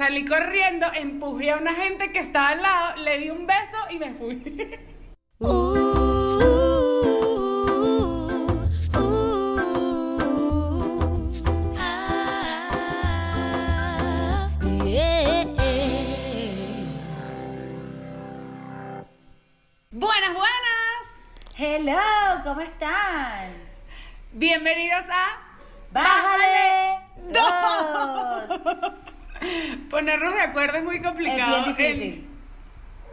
salí corriendo, empujé a una gente que estaba al lado, le di un beso y me fui. Buenas, buenas. Hello, ¿cómo están? Bienvenidos a Bájale dos. Ponernos de acuerdo es muy Es complicado. bien difícil.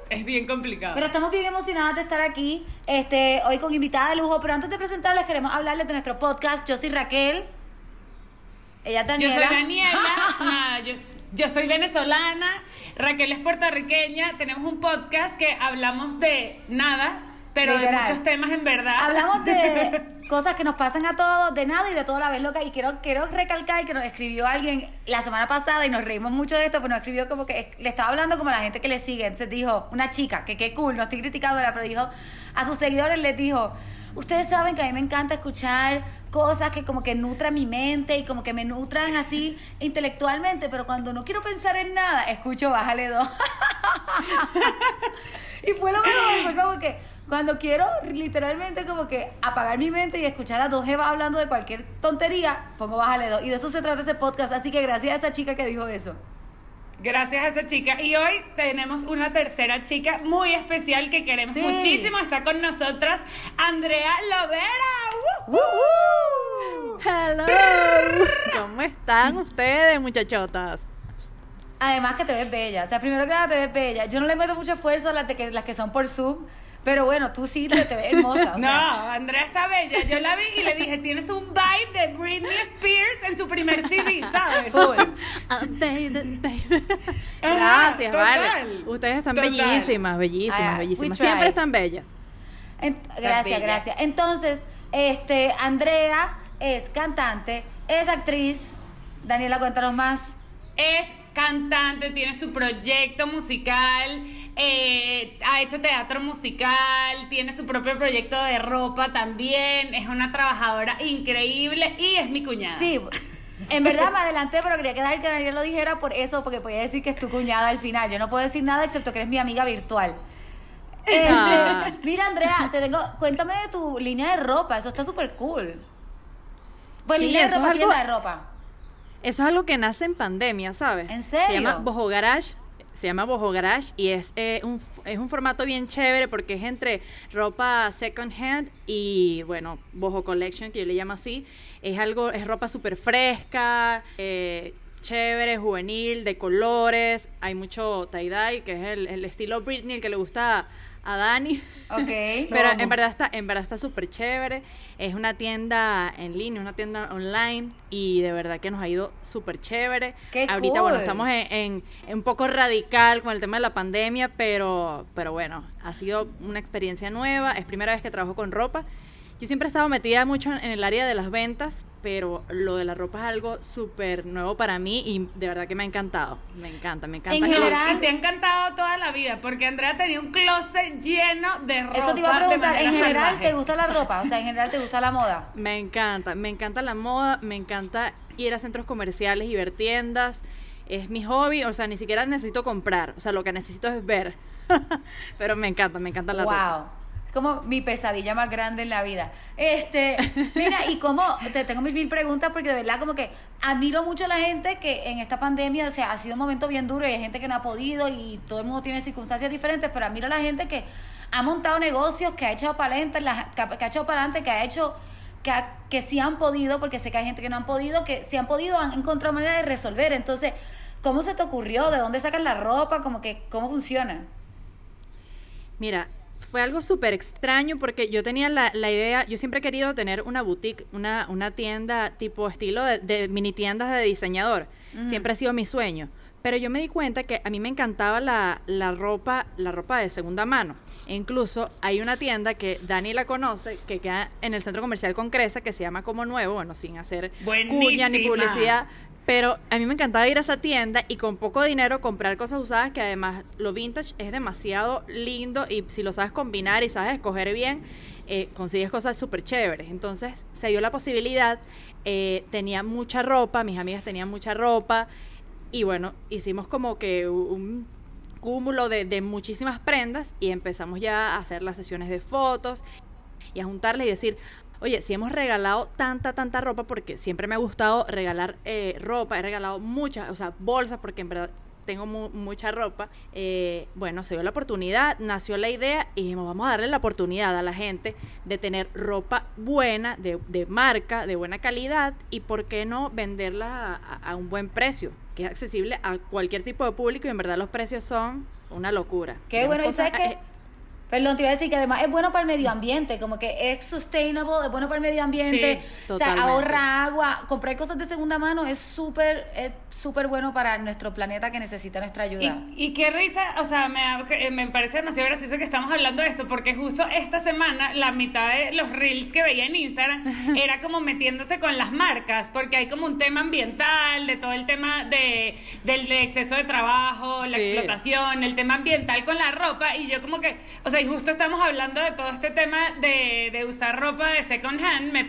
Es bien complicado. Pero estamos bien emocionadas de estar aquí, este, hoy con invitada de lujo. Pero antes de presentarles, queremos hablarles de nuestro podcast. Yo soy Raquel. Ella es Yo soy Daniela, nada, yo, yo soy venezolana, Raquel es puertorriqueña, tenemos un podcast que hablamos de nada, pero de muchos temas en verdad. Hablamos de cosas que nos pasan a todos, de nada y de todo a la vez loca. Y quiero, quiero recalcar que nos escribió alguien la semana pasada y nos reímos mucho de esto, pero nos escribió como que le estaba hablando como a la gente que le sigue. Entonces dijo, una chica, que qué cool, no estoy criticándola, pero dijo, a sus seguidores les dijo, ustedes saben que a mí me encanta escuchar cosas que como que nutran mi mente y como que me nutran así intelectualmente, pero cuando no quiero pensar en nada, escucho Bájale dos. Y fue lo mejor, fue como que cuando quiero literalmente como que apagar mi mente y escuchar a dos jevas hablando de cualquier tontería, pongo bájale dos. Y de eso se trata este podcast, así que gracias a esa chica que dijo eso. Gracias a esa chica. Y hoy tenemos una tercera chica muy especial que queremos Sí. muchísimo. Está con nosotras Andrea Lovera. ¡Uh! Hello. ¿Cómo están ustedes, muchachotas? Además que te ves bella, o sea, primero que nada te ves bella. Yo no le meto mucho esfuerzo a las, de que, las que son por Zoom, pero bueno, tú sí te, te ves hermosa. o No, sea. Andrea está bella. Yo la vi y le dije, tienes un vibe de Britney Spears en su primer CD, ¿sabes? Full. Gracias, total, vale. Ustedes están total. bellísimas, bellísimas, Ah, bellísimas. try. Siempre están bellas. En- gracias, bella. gracias. Entonces, este, Andrea es cantante, es actriz. Daniela, cuéntanos más. Es cantante, tiene su proyecto musical, eh, ha hecho teatro musical, tiene su propio proyecto de ropa también, es una trabajadora increíble y es mi cuñada. Sí, en verdad me adelanté, pero quería quedar que Daniel lo dijera por eso, porque podía decir que es tu cuñada al final. Yo no puedo decir nada excepto que eres mi amiga virtual. Este, Ah. Mira, Andrea, te tengo, cuéntame de tu línea de ropa, eso está súper cool. Pues Sí, línea de ropa, es algo- tienda de ropa. Eso es algo que nace en pandemia, ¿sabes? ¿En serio? Se llama Boho Garage. Se llama Boho Garage y es, eh, un, es un formato bien chévere porque es entre ropa second hand y, bueno, Boho Collection, que yo le llamo así. Es algo, es ropa súper fresca, eh, chévere, juvenil, de colores. Hay mucho tie-dye, que es el, el estilo Britney, el que le gusta a Dani. Ok. Pero en verdad está, en verdad está súper chévere. Es una tienda en línea, una tienda online y de verdad que nos ha ido súper chévere. ¡Qué Ahorita, bueno, cool! estamos en, en- en un poco radical con el tema de la pandemia, pero, pero bueno, ha sido una experiencia nueva. Es primera vez que trabajo con ropa. Yo siempre he estado metida mucho en, el área de las ventas, pero lo de la ropa es algo súper nuevo para mí y de verdad que me ha encantado. Me encanta, me encanta. En general- Y te ha encantado toda la vida, porque Andrea tenía un closet lleno de ropa. Eso te iba a preguntar, en general, salvaje. ¿te gusta la ropa? O sea, en general, ¿te gusta la moda? Me encanta, me encanta la moda, me encanta ir a centros comerciales y ver tiendas. Es mi hobby, o sea, ni siquiera necesito comprar, o sea, lo que necesito es ver. Pero me encanta, me encanta la ropa. wow. Es como mi pesadilla más grande en la vida. Este, mira, y como te tengo mis mil preguntas porque de verdad como que admiro mucho a la gente que en esta pandemia, o sea, ha sido un momento bien duro y hay gente que no ha podido y todo el mundo tiene circunstancias diferentes, pero admiro a la gente que ha montado negocios, que ha echado para adelante, la- que ha echado para adelante, que ha hecho que, que sí han podido, porque sé que hay gente que no han podido, que sí han podido, han encontrado manera de resolver. Entonces, ¿cómo se te ocurrió? ¿De dónde sacan la ropa? Como que, ¿cómo funciona? Mira, fue algo súper extraño porque yo tenía la, la idea, yo siempre he querido tener una boutique, una, una tienda tipo estilo de, de mini tiendas de diseñador. Siempre ha sido mi sueño. Pero yo me di cuenta que a mí me encantaba la, la ropa, la ropa de segunda mano. E incluso hay una tienda que Dani la conoce, que queda en el centro comercial con Cresa, que se llama Como Nuevo, bueno, sin hacer cuña ni publicidad. Pero a mí me encantaba ir a esa tienda y con poco dinero comprar cosas usadas que además lo vintage es demasiado lindo y si lo sabes combinar y sabes escoger bien, eh, consigues cosas súper chéveres. Entonces se dio la posibilidad, eh, tenía mucha ropa, mis amigas tenían mucha ropa Y bueno, hicimos como que un cúmulo de, de muchísimas prendas y empezamos ya a hacer las sesiones de fotos y a juntarles y decir, Oye, si hemos regalado tanta, tanta ropa, porque siempre me ha gustado regalar eh, ropa, he regalado muchas, o sea, bolsas, porque en verdad tengo mucha ropa. Eh, bueno, se dio la oportunidad, nació la idea y dijimos, vamos a darle la oportunidad a la gente de tener ropa buena, de, de marca, de buena calidad y por qué no venderla a, un buen precio, que es accesible a cualquier tipo de público y en verdad los precios son una locura. Qué bueno, y sabes que Perdón, te iba a decir que además es bueno para el medio ambiente, como que es sustainable, es bueno para el medio ambiente, o sea, ahorra agua, comprar cosas de segunda mano es súper es súper bueno para nuestro planeta que necesita nuestra ayuda. Y, qué risa, o sea, me, me parece demasiado gracioso que estamos hablando de esto, porque justo esta semana la mitad de los reels que veía en Instagram era como metiéndose con las marcas, porque hay como un tema ambiental, de todo el tema de, del exceso de trabajo, la explotación, el tema ambiental con la ropa, y yo como que, o sea, y justo estamos hablando de todo este tema de, de usar ropa de second hand, me,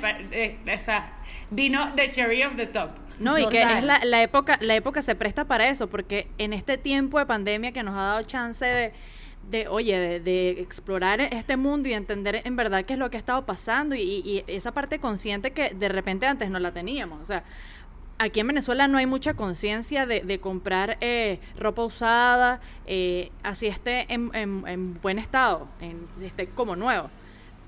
o sea, vino de cherry of the top. No, y que es la, la, época, la época se presta para eso, porque en este tiempo de pandemia que nos ha dado chance de, de oye, de, de, explorar este mundo y entender en verdad qué es lo que ha estado pasando y, y, esa parte consciente que de repente antes no la teníamos. O sea, aquí en Venezuela no hay mucha conciencia de, comprar eh, ropa usada, eh, así esté en, buen estado, en, esté como nuevo.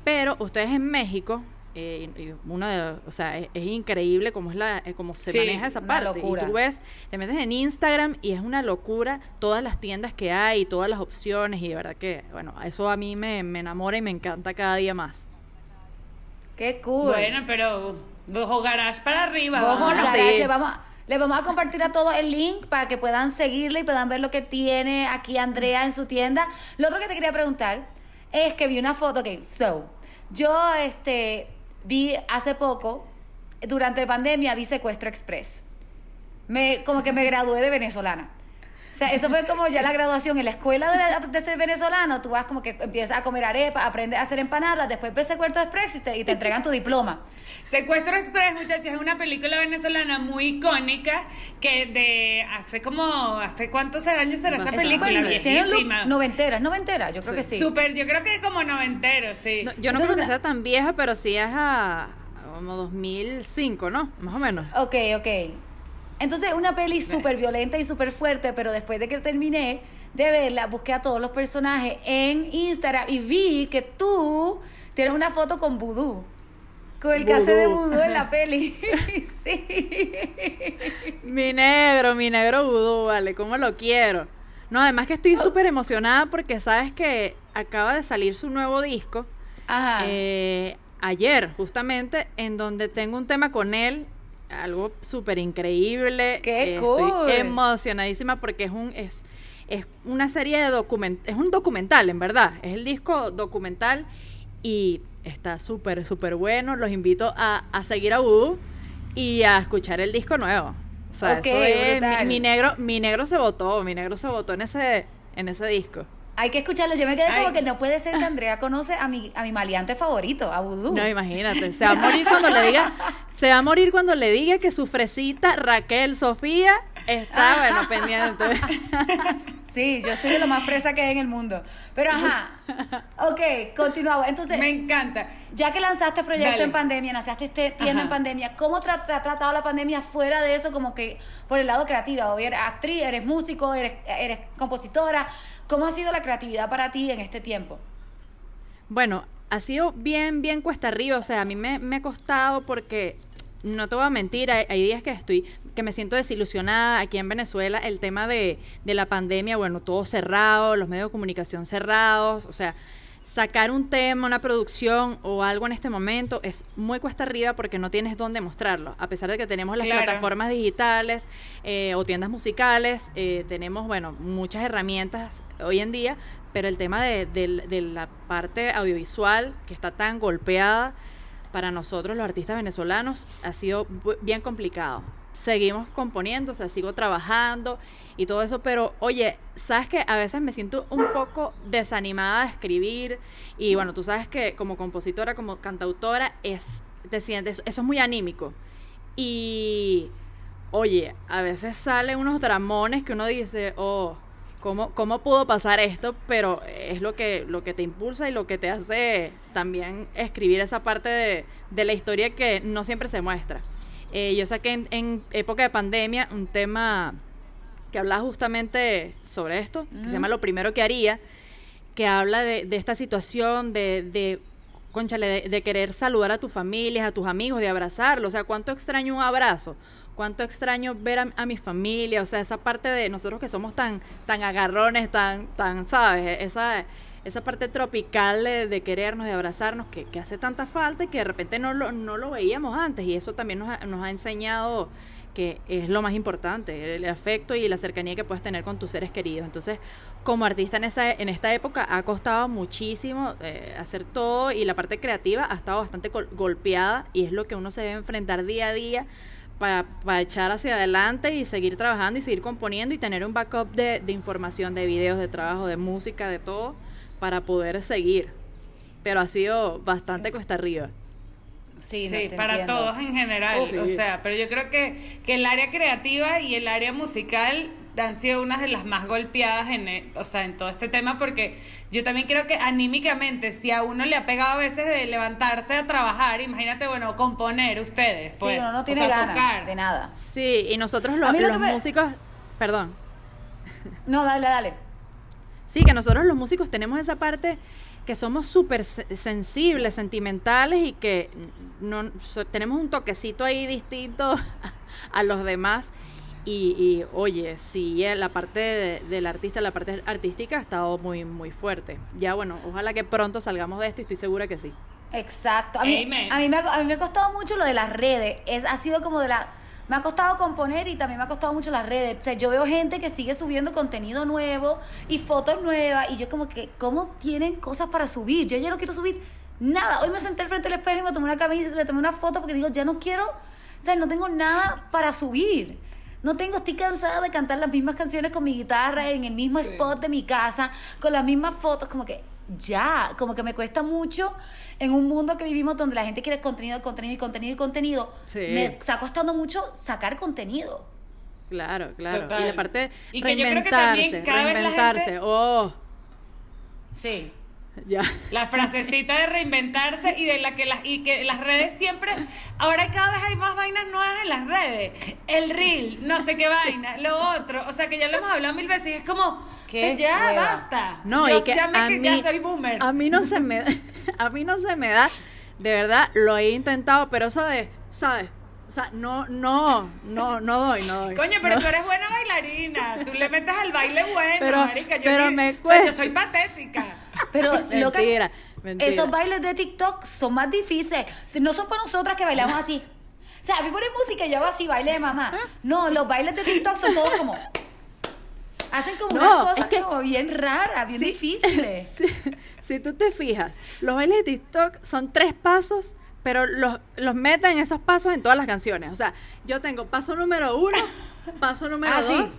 Pero ustedes en México, eh, uno de, o sea, es, increíble cómo es la, cómo se maneja esa parte. Y tú ves, te metes en Instagram y es una locura todas las tiendas que hay, todas las opciones y de verdad que, bueno, eso a mí me, me enamora y me encanta cada día más. Qué cool. Bueno, pero Bojo Garage para arriba. Bojo Garage, vamos, les vamos a compartir a todos el link para que puedan seguirle y puedan ver lo que tiene aquí Andrea en su tienda. Lo otro que te quería preguntar es que vi una foto, ok, so, yo este, vi hace poco, durante la pandemia, vi Secuestro Express. Me, como que me gradué de venezolana. O sea, eso fue como ya la graduación en la escuela de, ser venezolano. Tú vas como que empiezas a comer arepa, aprendes a hacer empanadas, después ves Secuestro Express y te, y te entregan tu diploma. Secuestro Express, muchachos, es una película venezolana muy icónica que de hace como, ¿hace cuántos años será esa película? Viejísima. Noventera, es noventera, yo creo que sí. Súper, yo creo que como noventero, sí. yo no creo que sea tan vieja, pero sí es a como 2005, ¿no? Más o menos. Ok, ok. Entonces, una peli súper violenta y súper fuerte, pero después de que terminé de verla, busqué a todos los personajes en Instagram y vi que tú tienes una foto con Voodoo. Con el caso de Voodoo en la peli. sí. Mi negro, mi negro Voodoo, vale, ¿cómo lo quiero? No, además que estoy súper emocionada porque sabes que acaba de salir su nuevo disco. Ajá. Eh, ayer, justamente, en donde tengo un tema con él algo súper increíble. ¡Qué cool! Estoy emocionadísima porque es un es, es una serie de document es un documental, en verdad. Es el disco documental y está súper, súper bueno. Los invito a, a seguir a U y a escuchar el disco nuevo. O sea, eso es, mi, negro, mi negro se votó, mi negro se votó en ese, en ese disco. Hay que escucharlo. Yo me quedé como que no puede ser que Andrea conoce a mi, a mi maleante favorito, a Vudú. No, imagínate. Se va a morir cuando le diga, se va a morir cuando le diga que su fresita Raquel Sofía está, bueno, pendiente. Sí, yo soy de lo más fresa que hay en el mundo. Pero ajá. Ok, continuamos. Entonces. Me encanta. Ya que lanzaste proyecto en pandemia, lanzaste este tienda en pandemia, ¿cómo te ha tratado la pandemia fuera de eso, como que por el lado creativo? Hoy eres actriz, eres músico, eres, eres compositora. ¿Cómo ha sido la creatividad para ti en este tiempo? Bueno, ha sido bien, bien cuesta arriba. O sea, a mí me, me ha costado porque no te voy a mentir, hay, días que estoy, que me siento desilusionada aquí en Venezuela, el tema de, de la pandemia, bueno, todo cerrado, los medios de comunicación cerrados, o sea, sacar un tema, una producción o algo en este momento es muy cuesta arriba porque no tienes dónde mostrarlo. A pesar de que tenemos las plataformas digitales eh, o tiendas musicales, eh, tenemos, bueno, muchas herramientas hoy en día, pero el tema de, de la parte audiovisual que está tan golpeada, para nosotros los artistas venezolanos ha sido bien complicado. Seguimos componiendo, o sea, sigo trabajando y todo eso, pero oye, sabes que a veces me siento un poco desanimada de escribir y bueno, tú sabes que como compositora, como cantautora, es, te sientes, eso es muy anímico. Y oye, a veces salen unos dramones que uno dice, oh, ¿cómo, cómo pudo pasar esto? Pero es lo que, lo que te impulsa y lo que te hace también escribir esa parte de, de la historia que no siempre se muestra. Eh, yo saqué en, en época de pandemia un tema que hablaba justamente sobre esto, que se llama Lo primero que haría, que habla de, de esta situación de, de conchale, de, de querer saludar a tus familias, a tus amigos, de abrazarlos. O sea, cuánto extraño un abrazo, cuánto extraño ver a, a mi familia. O sea, esa parte de nosotros que somos tan, tan agarrones, tan, tan, ¿sabes? Esa, esa parte tropical de, querernos, de abrazarnos, que, hace tanta falta y que de repente no lo, no lo veíamos antes. Y eso también nos ha, nos ha enseñado que es lo más importante, el afecto y la cercanía que puedes tener con tus seres queridos. Entonces, como artista en esta, en esta época ha costado muchísimo eh, hacer todo y la parte creativa ha estado bastante gol- golpeada y es lo que uno se debe enfrentar día a día para, para echar hacia adelante y seguir trabajando y seguir componiendo y tener un backup de, de información, de videos, de trabajo, de música, de todo, para poder seguir. Pero ha sido bastante cuesta arriba. Sí, Sí, no, para entiendo. todos en general. Sí. O sea, pero yo creo que, que el área creativa y el área musical han sido unas de las más golpeadas en, e- o sea, en todo este tema porque yo también creo que anímicamente si a uno le ha pegado a veces de levantarse a trabajar, imagínate, bueno, componer ustedes, pues, sí, uno no o tiene sea, ganas tocar. de nada. Sí, y nosotros los, lo los que me- músicos, perdón, No, dale, dale. Sí, que nosotros los músicos tenemos esa parte que somos súper se- sensibles, sentimentales y que no, so- tenemos un toquecito ahí distinto a los demás. Y, y, oye, sí, eh, la parte de- del artista, la parte artística ha estado muy, muy fuerte. Ya bueno, ojalá que pronto salgamos de esto y estoy segura que sí. Exacto. A mí, Amen. a, mí me, ha- a mí me ha costado mucho lo de las redes. Es, ha sido como de la... Me ha costado componer y también me ha costado mucho las redes. O sea, yo veo gente que sigue subiendo contenido nuevo y fotos nuevas y yo como que, ¿cómo tienen cosas para subir? Yo ya no quiero subir nada. Hoy me senté al frente del espejo y me tomé una camisa, me tomé una foto porque digo, ya no quiero, o sea, no tengo nada para subir. No tengo, estoy cansada de cantar las mismas canciones con mi guitarra en el mismo Sí. spot de mi casa, con las mismas fotos, como que ya, como que me cuesta mucho en un mundo que vivimos donde la gente quiere contenido, contenido y contenido y contenido. Sí. Me está costando mucho sacar contenido. Claro, claro. Total. Y la parte Y que yo creo que también reinventarse, cada vez la reinventarse. gente- Oh, Sí. Ya. La frasecita de reinventarse y de la que las y que las redes siempre ahora cada vez hay más vainas nuevas en las redes. El reel, no sé qué vaina, lo otro, o sea que ya lo hemos hablado mil veces y es como Qué o sea, ya hueva. basta. No, Yo y que ya me a que mí, ya soy boomer. A mí no se me a mí no se me da, de verdad, lo he intentado, pero eso de, ¿sabes? O sea, no, no, no, no doy, no doy. Coño, pero No. tú eres buena bailarina. Tú le metes al baile bueno, Pero- marica. Yo pero me o sea, yo cuesta. soy patética. Pero loca, Mentira, mentira. esos bailes de TikTok son más difíciles. No son para nosotras que bailamos así. O sea, a mí ponen música y yo hago así, baile de mamá. No, los bailes de TikTok son todos como... Hacen como No, unas cosas es que- como bien raras, bien Sí. difíciles. Si, si tú te fijas, los bailes de TikTok son tres pasos, pero los, los meten esos pasos en todas las canciones. O sea, yo tengo paso número uno, paso número Ah, dos,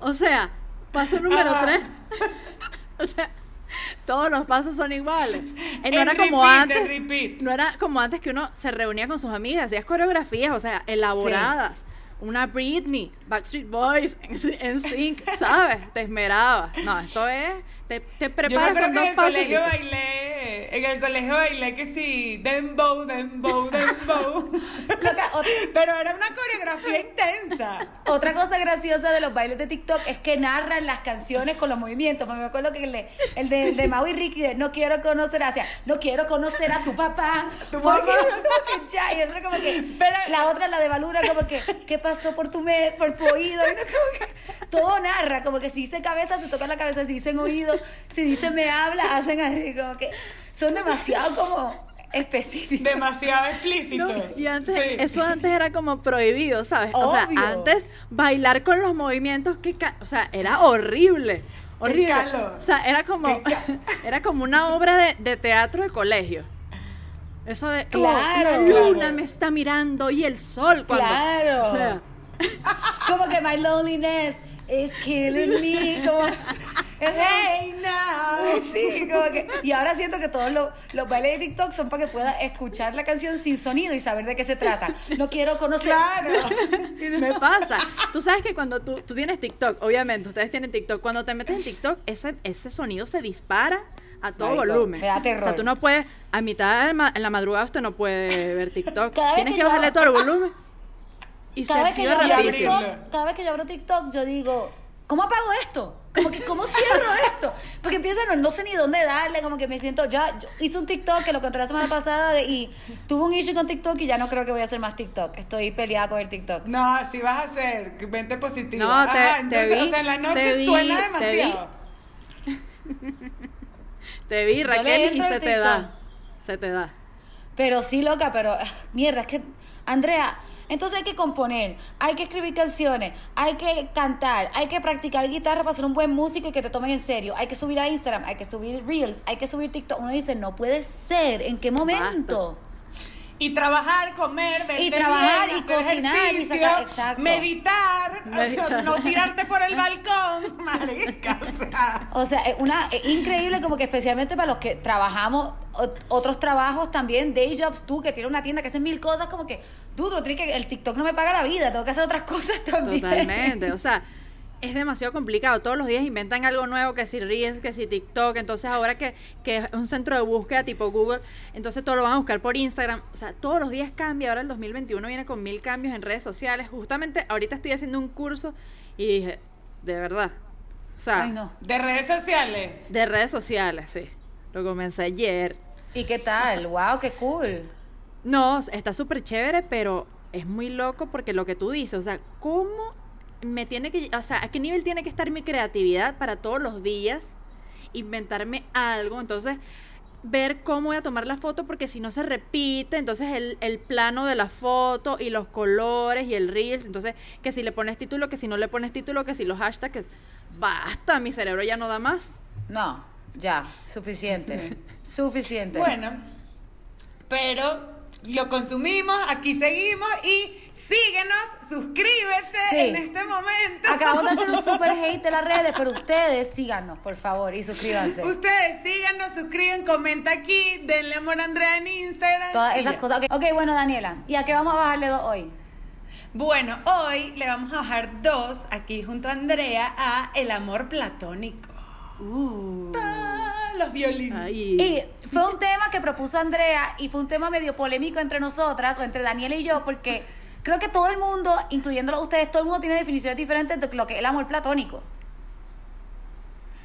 o sea, paso número Ajá. tres. o sea, todos los pasos son iguales. Y no era como antes. No era como antes que uno se reunía con sus amigas, hacías coreografías, o sea, elaboradas. Una Britney, Backstreet Boys, en sync, ¿sabes? Te esmerabas. No, esto es. Te, te Yo me preparas con que dos en el pasos. y colegio te- bailé, en el colegio bailé que sí, dembow, dembow, dembow. Loca, ot- Pero era una coreografía intensa. Otra cosa graciosa de los bailes de TikTok es que narran las canciones con los movimientos. Me acuerdo que el de, el de, el de Mau y Ricky de No quiero conocer hacia No quiero conocer a tu papá. Tu Porque papá. como que ya, y el otro como que. Pero- la otra, la de Balura, como que, ¿qué pasó por tu mes, por tu oído? Y uno como que todo narra, como que si dice cabeza, se toca la cabeza, si dicen oído, si dicen me habla, hacen así, como que son demasiado como específicos. Demasiado No, explícitos. y antes, Sí. eso antes era como prohibido, ¿sabes? O sea, antes bailar con los movimientos que, o sea, era horrible. Horrible. calo. O sea, era como, Qué era como una obra de, de teatro de colegio. Eso de, oh, Claro. la luna Claro. me está mirando y el sol cuando, Claro. o sea, como que my loneliness is killing me. Como, Hey now. Sí, como que. Y ahora siento que todos los, los bailes de TikTok son para que pueda escuchar la canción sin sonido y saber de qué se trata. No quiero conocer. Claro. Me pasa. Tú sabes que cuando tú, tú tienes TikTok, obviamente, ustedes tienen TikTok, cuando te metes en TikTok, ese, ese sonido se dispara a todo Marico, volumen. me da terror. O sea, tú no puedes, a mitad de en la madrugada usted no puede ver TikTok. Tienes que que, yo- bajarle todo el volumen. Y Cada se vez, que yo abro rapidísimo. TikTok, cada vez que yo abro TikTok, yo digo, ¿cómo apago esto? Como que, ¿cómo cierro esto? Porque empieza, no, no sé ni dónde darle, como que me siento, ya, yo hice un TikTok que lo conté la semana pasada de- y tuve un issue con TikTok y ya no creo que voy a hacer más TikTok. Estoy peleada con el TikTok. No, si vas a hacer, mente positiva. No, te- Ajá, te entonces, vi, o sea, en la noche te vi, suena te vi. demasiado. Te vi, Yo le Raquel, y se te da. Se te da. Pero sí, loca, pero mierda, es que, Andrea, entonces hay que componer, hay que escribir canciones, hay que cantar, hay que practicar guitarra para ser un buen músico y que te tomen en serio, hay que subir a Instagram, hay que subir Reels, hay que subir TikTok. Uno dice, no puede ser, ¿en qué momento? Y trabajar, comer, verte Y trabajar, bien, y hacer cocinar, y sacar- exacto. meditar, o sea, no tirarte por el balcón, marica, o sea. O sea, es una es increíble como que especialmente para los que trabajamos ot- otros trabajos también, day jobs, tú que tienes una tienda que haces mil cosas, como que, dudo, el TikTok no me paga la vida, tengo que hacer otras cosas también. Totalmente. O sea, es demasiado complicado. Todos los días inventan algo nuevo, que si Reels, que si TikTok. Entonces, ahora que, que es un centro de búsqueda tipo Google, entonces todo lo van a buscar por Instagram. O sea, todos los días cambia. Ahora el 2021 viene con mil cambios en redes sociales. Justamente ahorita estoy haciendo un curso y dije, de verdad. O sea, Ay, no. De redes sociales. de redes sociales, sí. Lo comencé ayer. ¿Y qué tal? ¡Wow, qué cool! No, está súper chévere, pero es muy loco porque lo que tú dices, o sea, ¿cómo me tiene que, o sea, a qué nivel tiene que estar mi creatividad para todos los días inventarme algo? Entonces, ver cómo voy a tomar la foto porque si no se repite, entonces el, el plano de la foto y los colores y el reels, entonces que si le pones título, que si no le pones título, que si los hashtags, que basta, mi cerebro ya no da más. No, ya, suficiente. suficiente. Bueno, pero lo consumimos, aquí seguimos y síguenos, suscríbete Sí. en este momento. Acabamos de hacer un super hate de las redes, pero ustedes síganos, por favor, y suscríbanse. Ustedes síganos, suscriben, comenta aquí, denle amor a Andrea en Instagram. Todas esas cosas. Ok, ok, bueno, Daniela, ¿y a qué vamos a bajarle dos hoy? Bueno, hoy le vamos a bajar dos aquí junto a Andrea a El amor platónico. Uh. Ah, los violines. Y fue un tema que propuso Andrea y fue un tema medio polémico entre nosotras o entre Daniela y yo porque creo que todo el mundo, incluyéndolo ustedes, todo el mundo tiene definiciones diferentes de lo que es el amor platónico.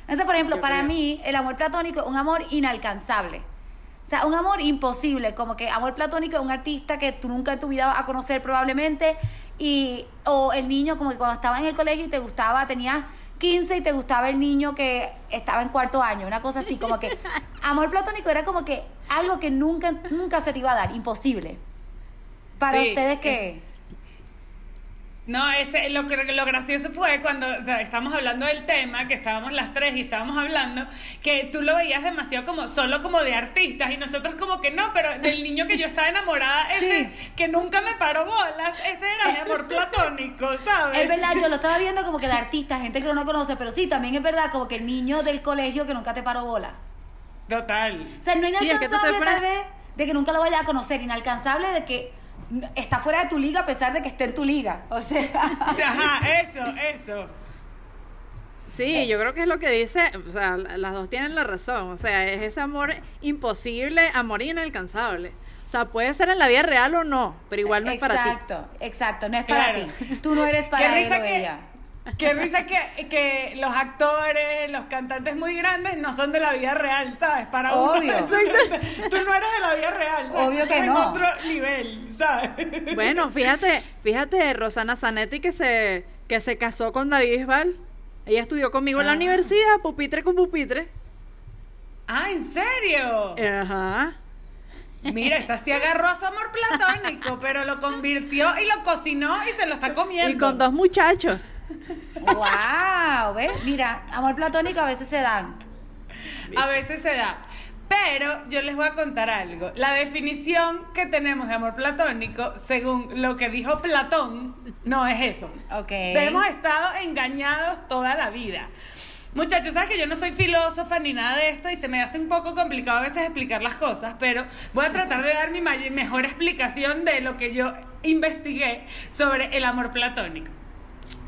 Entonces, por ejemplo, Yo para creo. mí el amor platónico es un amor inalcanzable. O sea, un amor imposible, como que amor platónico es un artista que tú nunca en tu vida vas a conocer probablemente y o el niño como que cuando estaba en el colegio y te gustaba, tenías 15 y te gustaba el niño que estaba en cuarto año, una cosa así, como que amor platónico era como que algo que nunca nunca se te iba a dar, imposible. Para Sí, ustedes que No, ese, lo, que- lo gracioso fue cuando o sea, estábamos hablando del tema, que estábamos las tres y estábamos hablando, que tú lo veías demasiado como, solo como de artistas, y nosotros como que no, pero del niño que yo estaba enamorada, ese que nunca me paró bolas, ese era mi amor platónico, ¿sabes? Es verdad, yo lo estaba viendo como que de artistas, gente que uno no conoce, pero sí, también es verdad como que el niño del colegio que nunca te paró bola. Total. O sea, no Sí, es que inalcanzable tal vez de que nunca lo vayas a conocer, inalcanzable de que está fuera de tu liga a pesar de que esté en tu liga. O sea, Ajá, eso, eso. Sí, yo creo que es lo que dice, o sea, la- las dos tienen la razón, o sea, es ese amor imposible, amor inalcanzable. O sea, puede ser en la vida real o no, pero igual no es para ti. exacto, exacto, no es para Claro. ti. Tú no eres para él o que- ella. Qué risa que, que los actores, los cantantes muy grandes no son de la vida real, ¿sabes? Para uno, Obvio. Exacto. Tú no eres de la vida real, ¿sabes? Obvio Tú que no. en otro nivel, ¿sabes? Bueno, fíjate, fíjate Rosana Zanetti que se, que se casó con David Bisbal. Ella estudió conmigo en la Ah. universidad, pupitre con pupitre. Ah, ¿en serio? Ajá. Mira, esa sí agarró a su amor platónico, pero lo convirtió y lo cocinó y se lo está comiendo. Y con dos muchachos. Wow, ¿ves? Mira, amor platónico a veces se dan. A veces se da. Pero yo les voy a contar algo. La definición que tenemos de amor platónico, según lo que dijo Platón, no es eso. Ok. Hemos estado engañados toda la vida. Muchachos, sabes que yo no soy filósofa ni nada de esto y se me hace un poco complicado a veces explicar las cosas, pero voy a tratar de dar mi mejor explicación de lo que yo investigué sobre el amor platónico.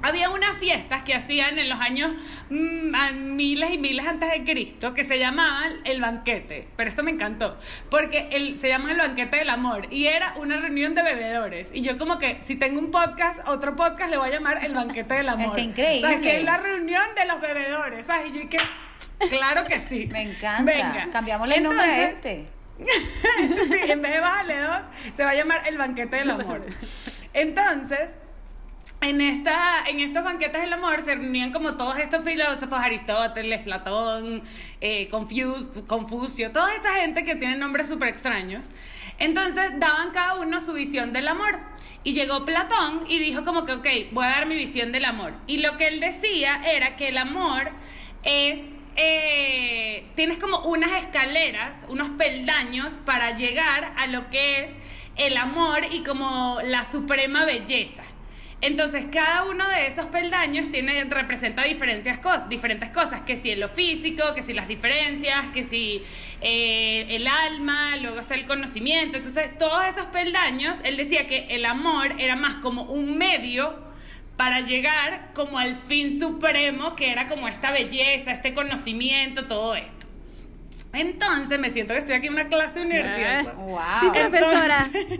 Había unas fiestas que hacían en los años mm, a miles y miles antes de Cristo que se llamaban el banquete. Pero esto me encantó, porque el, se llama el banquete del amor y era una reunión de bebedores. Y yo como que si tengo un podcast, otro podcast le voy a llamar el banquete del amor. Está increíble. ¿Sabes? Que es la reunión de los bebedores. ¿Sabes? Y yo que claro que sí. Me encanta. Venga. Cambiamosle el nombre a este. sí, en vez de bájale dos, se va a llamar el banquete del amor. Entonces, en, esta, en estos banquetes del amor se reunían como todos estos filósofos, Aristóteles, Platón, eh, Confucio, toda esta gente que tiene nombres súper extraños. Entonces daban cada uno su visión del amor. Y llegó Platón y dijo como que, ok, voy a dar mi visión del amor. Y lo que él decía era que el amor es eh, tienes como unas escaleras, unos peldaños para llegar a lo que es el amor y como la suprema belleza. Entonces, cada uno de esos peldaños tiene, representa diferentes cosas, diferentes cosas, que si en lo físico, que si las diferencias, que si eh, el alma, luego está el conocimiento. Entonces, todos esos peldaños, él decía que el amor era más como un medio para llegar como al fin supremo, que era como esta belleza, este conocimiento, todo esto. Entonces, me siento que estoy aquí en una clase de universidad. Eh, Wow. Sí, profesora. Entonces,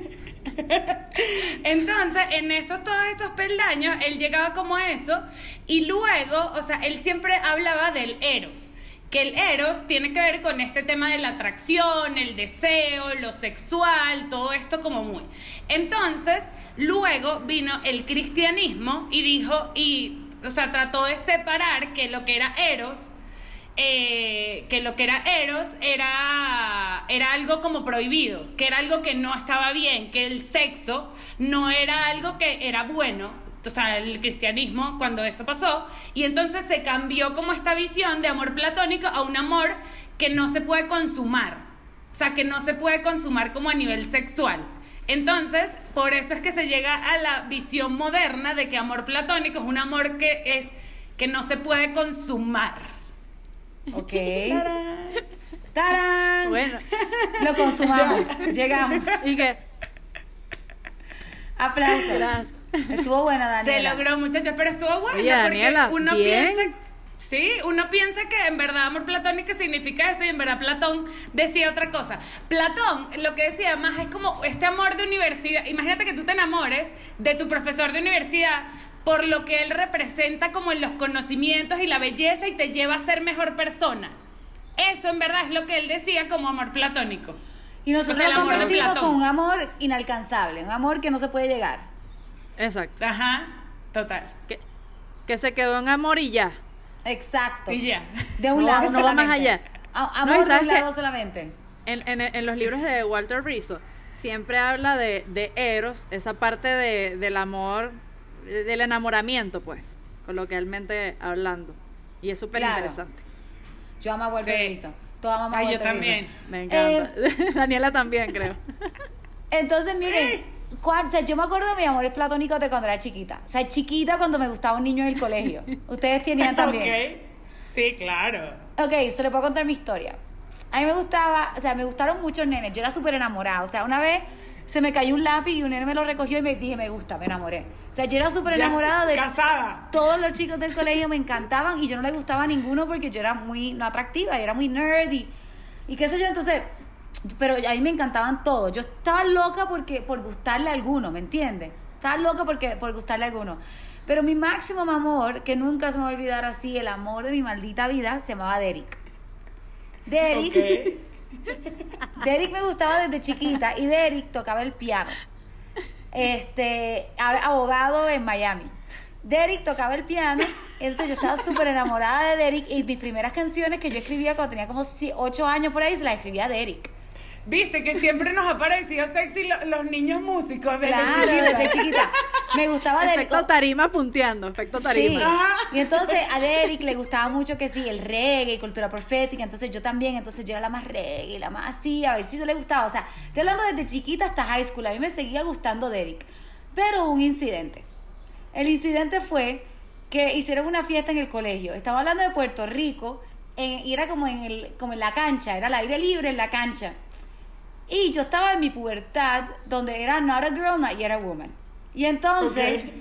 en estos, todos estos peldaños, él llegaba como a eso y luego, o sea, él siempre hablaba del eros. Que el eros tiene que ver con este tema de la atracción, el deseo, lo sexual, todo esto como muy. Entonces, luego vino el cristianismo y dijo, y, o sea, trató de separar que lo que era eros eh, que lo que era Eros era, era algo como prohibido, que era algo que no estaba bien, que el sexo no era algo que era bueno, o sea, el cristianismo cuando eso pasó, y entonces se cambió como esta visión de amor platónico a un amor que no se puede consumar, o sea, que no se puede consumar como a nivel sexual. Entonces, por eso es que se llega a la visión moderna de que amor platónico es un amor que es que no se puede consumar. Ok. ¡Tarán! Bueno, Lo consumamos. Llegamos. y que Aplausos. Gracias. Estuvo buena, Se Daniela. logró, muchachos, pero estuvo bueno Oye, Daniela, porque uno bien. piensa Sí, uno piensa que en verdad amor platónico significa eso y en verdad Platón decía otra cosa. Platón lo que decía más es como este amor de universidad. Imagínate que tú te enamores de tu profesor de universidad por lo que él representa como en los conocimientos y la belleza y te lleva a ser mejor persona. Eso en verdad es lo que él decía como amor platónico. Y nosotros O sea, el lo convertimos con un amor inalcanzable, un amor que no se puede llegar. Exacto. Ajá, total. Que, que se quedó en amor y ya. Exacto. Y ya. De un No, lado no va más allá. A- No, y amor de ¿sabes un lado solamente. En, en- en los libros de Walter Rizzo siempre habla de, de Eros, esa parte de, del amor, del enamoramiento, pues, coloquialmente hablando. Y es súper Claro. interesante. Yo amo a Walter Sí. Rizzo. Todos amamos a Ay, yo también. Me encanta. Eh, Daniela también, creo. Entonces, miren, cuál- o sea, yo me acuerdo de mi amor platónico de cuando era chiquita. O sea, chiquita cuando me gustaba un niño en el colegio. Ustedes tenían también. Ok. Sí, claro. Ok, se le puedo contar mi historia. A mí me gustaba, o sea, me gustaron muchos nenes. Yo era súper enamorada. O sea, una vez se me cayó un lápiz y un nene me lo recogió y me dije, me gusta, me enamoré. O sea, yo era súper enamorada de Casada. todos los chicos del colegio me encantaban y yo no le gustaba a ninguno porque yo era muy no atractiva, yo era muy nerdy y qué sé yo, entonces, pero a mí me encantaban todos. Yo estaba loca porque por gustarle a alguno, ¿me entiendes? Estaba loca porque por gustarle a alguno. Pero mi máximo amor, que nunca se me va a olvidar así, el amor de mi maldita vida, se llamaba Derek. Derek, Ok. Derek me gustaba desde chiquita y Derek tocaba el piano. Este, abogado en Miami. Derek tocaba el piano, entonces yo estaba súper enamorada de Derek y mis primeras canciones que yo escribía cuando tenía como 8 años por ahí se las escribía a Derek. Viste que siempre nos ha parecido sexy lo- los niños músicos desde claro, chiquita. desde chiquita. Me gustaba Derek. Efecto tarima punteando, efecto Sí. tarima. Y entonces a Derek le gustaba mucho que sí, el reggae y cultura profética. Entonces yo también, entonces yo era la más reggae, la más así, a ver si yo le gustaba. O sea, estoy hablando desde chiquita hasta high school. A mí me seguía gustando Derek. Pero hubo un incidente. El incidente fue que hicieron una fiesta en el colegio. Estaba hablando de Puerto Rico en- y era como en, el, como en la cancha, era al aire libre en la cancha. Y yo estaba en mi pubertad, donde era not a girl, not yet a woman. Y entonces,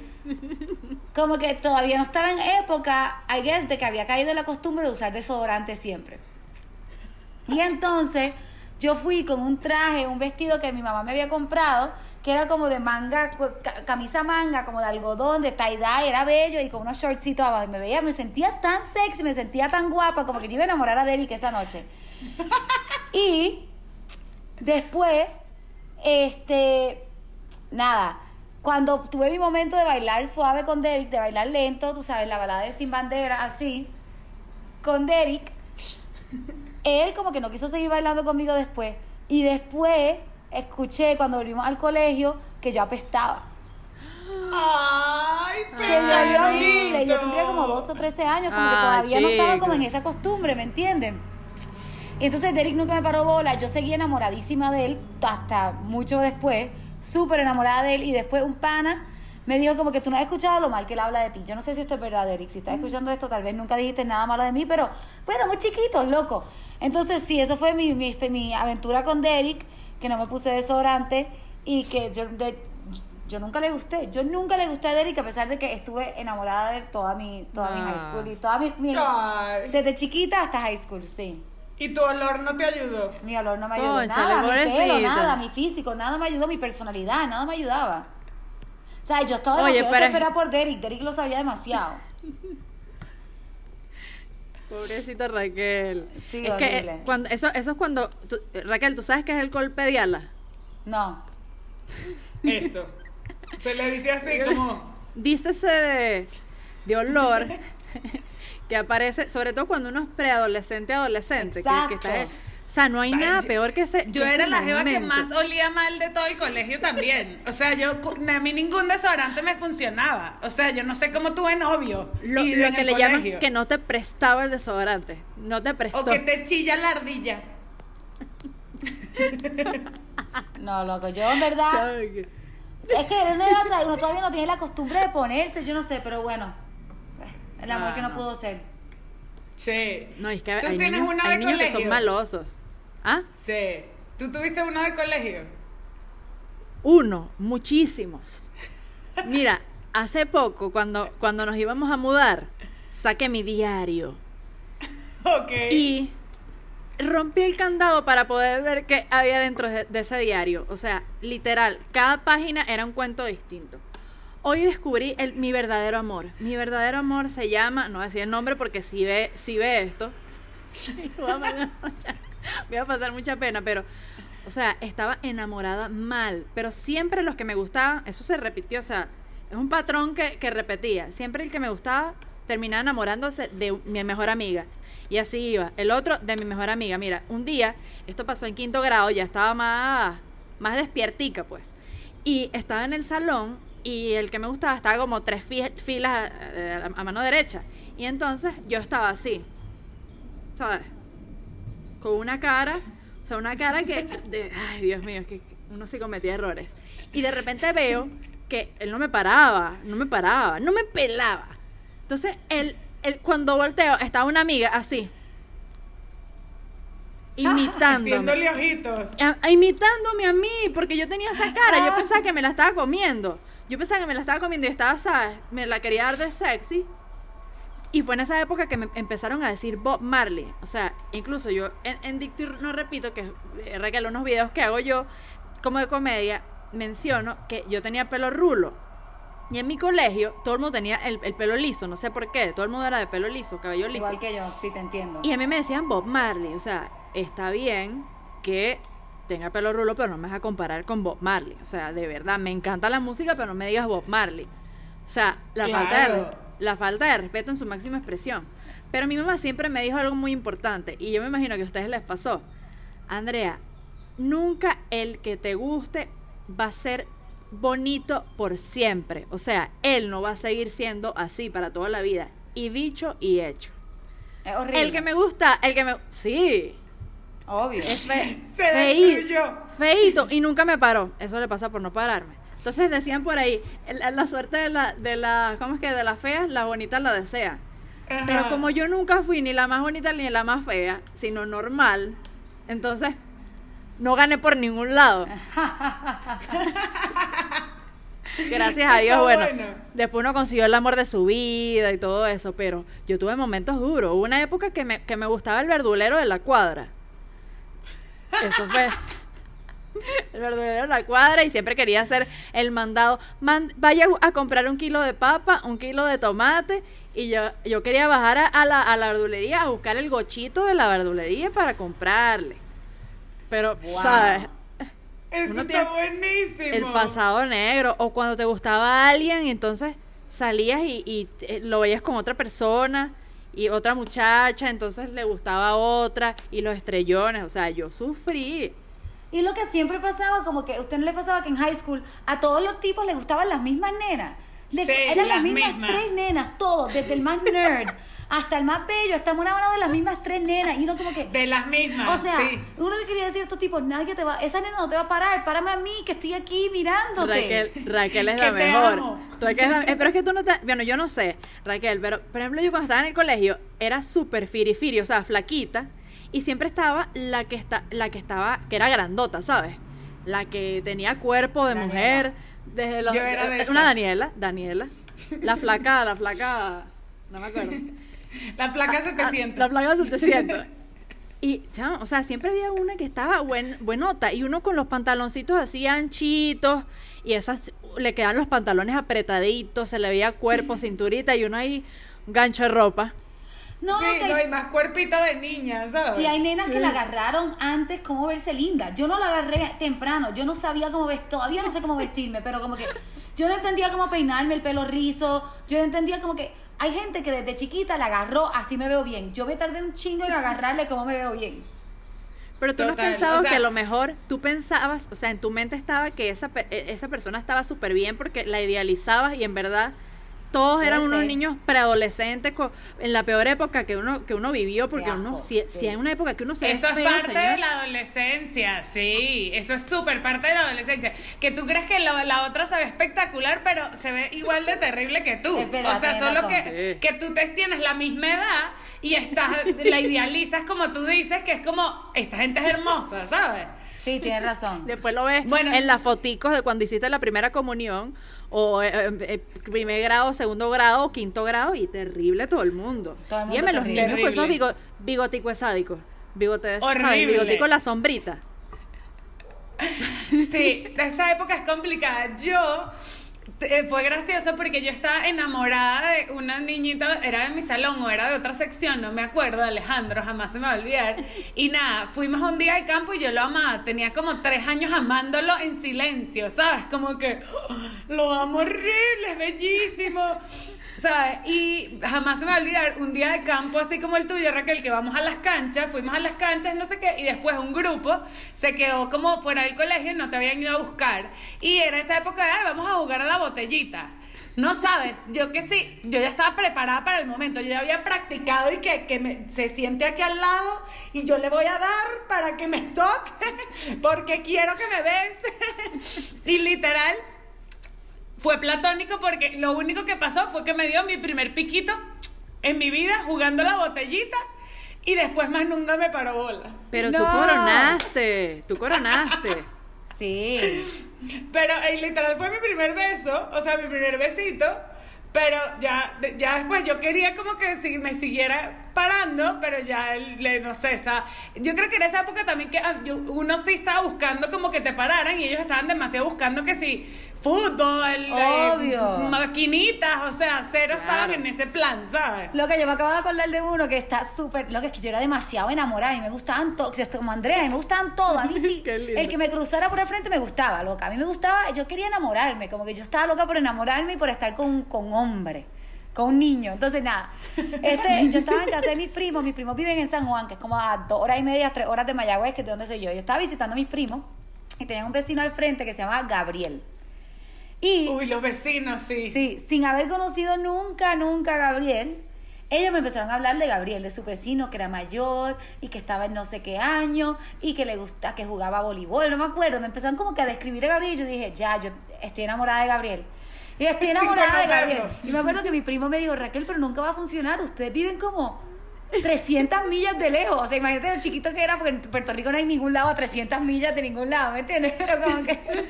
como que todavía no estaba en época, I guess, de que había caído la costumbre de usar desodorante siempre. Y entonces yo fui con un traje, un vestido que mi mamá me había comprado, que era como de manga, camisa manga, como de algodón, de tie-dye, era bello y con unos shortcitos abajo. Y me veía, me sentía tan sexy, me sentía tan guapa, como que yo iba a enamorar a Derek esa noche. Y después, este, nada, cuando tuve mi momento de bailar suave con Derek, de bailar lento, tú sabes, la balada de Sin Bandera, así, con Derek, él como que no quiso seguir bailando conmigo después. Y después escuché cuando volvimos al colegio que yo apestaba. Ay, Que yo tendría como 12 o 13 años, como que Ah, todavía no estaba como en esa costumbre, ¿me entienden? Y entonces Derek nunca me paró bola. Yo seguía enamoradísima de él hasta mucho después, súper enamorada de él. Y después un pana me dijo como que tú no has escuchado lo mal que él habla de ti. Yo no sé si esto es verdad, Derek. Si estás escuchando esto, tal vez nunca dijiste nada malo de mí, pero bueno, muy chiquitos, loco. Entonces sí, eso fue mi, mi, mi aventura con Derek, que no me puse desodorante y que yo, de- yo nunca le gusté. Yo nunca le gusté a Derek a pesar de que estuve enamorada de él toda mi, toda mi high Ah. school y toda mi, mi- desde chiquita hasta high school, sí. Y tu olor no te ayudó. Mi olor no me ayudó Cónchale, nada, mi pelo, nada, mi físico, nada me ayudó, mi personalidad, nada me ayudaba. O sea, yo estaba Oye, demasiado desesperada por Derek, Derek lo sabía demasiado. Pobrecita Raquel. Sí, es que horrible. cuando, eso, eso es cuando. tú- Raquel, ¿tú sabes qué es el golpe de ala? No. Eso. Se le dice así como. Dícese de, de olor que aparece, sobre todo cuando uno es preadolescente, adolescente. Que, que está- o sea, no hay Ay, nada yo- peor que ese. Yo que era ese la jeva que más olía mal de todo el colegio también. O sea, yo a mí ningún desodorante me funcionaba. O sea, yo no sé cómo tuve novio. Lo, y lo en que el le llaman que no te prestaba el desodorante. No te prestó. O que te chilla la ardilla. No, loco, yo en verdad. Es que en una edad uno todavía no tiene la costumbre de ponerse, yo no sé, pero bueno. El amor Ah, que no, no. pudo ser. Sí. No, es que ¿Tú hay tienes niños, una hay de niños que colegio? son malosos. ¿Ah? Sí. ¿Tú tuviste uno de colegio? Uno, muchísimos. Mira, hace poco, cuando, cuando nos íbamos a mudar, saqué mi diario Ok. y rompí el candado para poder ver qué había dentro de, de ese diario. O sea, literal, cada página era un cuento distinto. Hoy descubrí el- mi verdadero amor. Mi verdadero amor se llama, no voy a decir el nombre porque si ve, si ve esto, voy a pasar mucha- pena, pero, o sea, estaba enamorada mal. Pero siempre los que me gustaban, eso se repitió, o sea, es un patrón que, que repetía. Siempre el que me gustaba terminaba enamorándose de mi mejor amiga. Y así iba. El otro de mi mejor amiga. Mira, un día, esto pasó en quinto grado, ya estaba más, más despiertica, pues. Y estaba en el salón y el que me gustaba estaba como tres fi- filas eh, a, a mano derecha. Y entonces yo estaba así, ¿sabes? Con una cara, o sea, una cara que, de, ay Dios mío, es que uno sí cometía errores. Y de repente veo que él no me paraba, no me paraba, no me pelaba. Entonces, él, él cuando volteo, estaba una amiga así, imitándome. Haciéndole ojitos. A- a- imitándome a mí, porque yo tenía esa cara, yo pensaba que me la estaba comiendo. Yo pensaba que me la estaba comiendo y estaba, ¿sabes? Me la quería dar de sexy. Y fue en esa época que me empezaron a decir Bob Marley. O sea, incluso yo en, en Dicto y no repito, que eh, Raquel, unos videos que hago yo como de comedia, menciono que yo tenía pelo rulo. Y en mi colegio todo el mundo tenía el, el pelo liso, no sé por qué. Todo el mundo era de pelo liso, cabello liso. Igual que yo, sí te entiendo. Y a mí me decían Bob Marley, o sea, está bien que tenga pelo rulo, pero no me vas a comparar con Bob Marley. O sea, de verdad, me encanta la música, pero no me digas Bob Marley. O sea, la, falta, de, la falta de respeto en su máxima expresión. Pero mi mamá siempre me dijo algo muy importante, y yo me imagino que a ustedes les pasó. Andrea, nunca el que te guste va a ser bonito por siempre. O sea, él no va a seguir siendo así para toda la vida. Y dicho y hecho. Es horrible. El que me gusta, el que me... Sí, Obvio. es fe, Se feí- destruyó. feíto y nunca me paró. Eso le pasa por no pararme. Entonces decían por ahí, la, la suerte de la, de la, ¿cómo es que? De la fea, la bonita la desea. Pero como yo nunca fui ni la más bonita ni la más fea, sino normal, entonces no gané por ningún lado. Gracias a Dios, bueno. después uno consiguió el amor de su vida y todo eso, pero yo tuve momentos duros. Hubo una época que me, que me gustaba el verdulero de la cuadra. Eso fue el verdulero de la cuadra y siempre quería hacer el mandado. "Man- vaya a comprar un kilo de papa, un kilo de tomate y yo, yo quería bajar a, a la, a la verdulería a buscar el gochito de la verdulería para comprarle. Pero, ¿sabes? Eso está buenísimo. El pasado negro. O cuando te gustaba alguien entonces salías y, y, eh, lo veías con otra persona y otra muchacha, entonces le gustaba otra y los estrellones. O sea, yo sufrí. Y lo que siempre pasaba, como que a usted no le pasaba que en high school a todos los tipos les gustaban las mismas nenas. Le- Sí, eran las las mismas, mismas. tres nenas, todos, desde el más nerd hasta el más bello, estamos enamorados de las mismas tres nenas. Y uno como que, De las mismas. o sea, sí. uno le quería decir a estos tipos, nadie te va, esa nena no te va a parar, párame a mí que estoy aquí mirándote. Raquel, Raquel es Que la mejor. amo. Raquel es la- eh, pero es que tú no te. Bueno, yo no sé, Raquel, pero por ejemplo, yo cuando estaba en el colegio era súper firifiri, o sea, flaquita. Y siempre estaba la que, está, la que estaba, que era grandota, ¿sabes? La que tenía cuerpo de Daniela. mujer. Desde los, Yo era de eh, esas. Una Daniela, Daniela. La flaca, la flaca. No me acuerdo. La placa Ah, 700. La placa 700. Y, chamo, o sea, siempre había una que estaba buen, buenota y uno con los pantaloncitos así anchitos y esas le quedan los pantalones apretaditos, se le veía cuerpo, cinturita y uno ahí gancho de ropa. No, sí, no, y más cuerpito de niña, ¿sabes? Y hay nenas que la agarraron antes cómo verse linda. Yo no la agarré temprano, yo no sabía cómo vestir, todavía no sé cómo vestirme, pero como que yo no entendía cómo peinarme el pelo rizo, yo no entendía como que hay gente que desde chiquita la agarró, así me veo bien. Yo me tardé un chingo en agarrarle cómo me veo bien. Pero tú no has pensado o sea- que a lo mejor tú pensabas, o sea, en tu mente estaba que esa, pe- e- esa persona estaba súper bien porque la idealizabas y en verdad todos eran unos ser. niños preadolescentes en la peor época que uno que uno vivió porque Qué uno si, sí. si hay una época que uno se ve Eso es feo, parte de la adolescencia, sí, eso es súper parte de la adolescencia. Que tú crees que la, la otra se ve espectacular, pero se ve igual de terrible que tú. Es verdad, o sea, solo que, Sí. que tú te tienes la misma edad y estás, la idealizas como tú dices, que es como, esta gente es hermosa, ¿sabes? Sí, tienes razón. Después lo ves Bueno. en las foticos de cuando hiciste la primera comunión, o eh, eh, eh, primer grado, segundo grado, quinto grado, y terrible todo el mundo. Todo el mundo Dígame los niños con esos Terrible. bigo- bigoticos sádicos. Bigotes, ¿sabes? Horrible. Bigotico la sombrita. Sí, de esa época es complicada. Yo eh, fue gracioso porque yo estaba enamorada de una niñita, era de mi salón o era de otra sección, no me acuerdo, Alejandro, jamás se me va a olvidar. Y nada, fuimos un día de campo y yo lo amaba, tenía como tres años amándolo en silencio, ¿sabes? Como que "Oh, lo amo horrible, es bellísimo. ¿Sabes? Y jamás se me va a olvidar un día de campo así como el tuyo, Raquel, que vamos a las canchas, fuimos a las canchas, no sé qué, y después un grupo se quedó como fuera del colegio y no te habían ido a buscar. Y era esa época de, "Ay, vamos a jugar a la botellita. No sabes, yo que sí, yo ya estaba preparada para el momento, yo ya había practicado y que, que me- se siente aquí al lado y yo le voy a dar para que me toque, porque quiero que me bese. y literal, fue platónico porque lo único que pasó fue que me dio mi primer piquito en mi vida jugando la botellita y después más nunca me paró bola. Pero tú coronaste, tú coronaste. Sí. Pero eh, literal fue mi primer beso, o sea, mi primer besito. Pero ya, ya después yo quería como que si me siguiera parando, pero ya, le- no sé, estaba... Yo creo que en esa época también que ah, yo- uno sí estaba buscando como que te pararan y ellos estaban demasiado buscando que si fútbol, eh, Obvio. maquinitas, o sea, cero estaban en ese plan, ¿sabes? Lo que yo me acabo de acordar de uno que está súper. Lo que es que yo era demasiado enamorada y me gustaban todos. Yo estoy como Andrea y me gustaban todos. A mí sí. El que me cruzara por el frente me gustaba, loca. A mí me gustaba. Yo quería enamorarme. Como que yo estaba loca por enamorarme y por estar con, con un hombre. Con un niño. Entonces, nada. Este, yo estaba en casa de mis primos. Mis primos viven en San Juan, que es como a dos horas y media, tres horas de Mayagüez, que es de donde soy yo. Yo estaba visitando a mis primos y tenía un vecino al frente que se llama Gabriel. Y. Uy, los vecinos, sí. Sí, sin haber conocido nunca, nunca a Gabriel, ellos me empezaron a hablar de Gabriel, de su vecino que era mayor y que estaba en no sé qué año y que le gusta, que jugaba voleibol, no me acuerdo. Me empezaron como que a describir a Gabriel y yo dije, ya, yo estoy enamorada de Gabriel. Y estoy enamorada de. Gabriel. Y me acuerdo que mi primo me dijo, Raquel, pero nunca va a funcionar. Ustedes viven como 300 millas de lejos. O sea, imagínate lo chiquito que era, porque en Puerto Rico no hay ningún lado a 300 millas de ningún lado, ¿me entiendes? Pero como que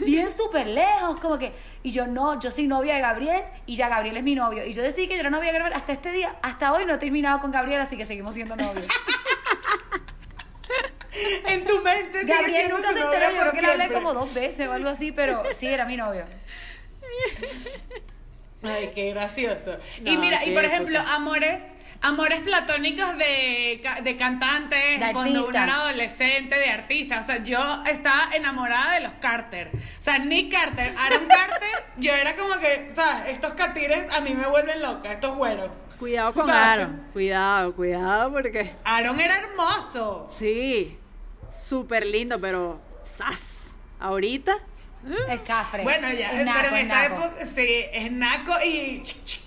viven súper lejos, como que. Y yo no, yo soy novia de Gabriel y ya Gabriel es mi novio. Y yo decidí que yo era novia de Gabriel hasta este día. Hasta hoy no he terminado con Gabriel, así que seguimos siendo novios. En tu mente. Gabriel nunca se enteró, yo creo que le hablé como dos veces o algo así, pero sí, era mi novio. Ay, qué gracioso. y mira, y por época. ejemplo, amores, amores platónicos de, de cantantes, De cuando uno era adolescente, de artistas. O sea, yo estaba enamorada de los Carter. O sea, Nick Carter, Aaron Carter, yo era como que, o sea, estos catires a mí me vuelven loca, estos güeros. Cuidado con. Aaron. Cuidado, cuidado, porque. Aaron era hermoso. Sí, súper lindo, pero. ¡Zas! Ahorita. Es cafre. Bueno, ya, Es naco, pero en es esa época, sí, es naco y... chic, chic.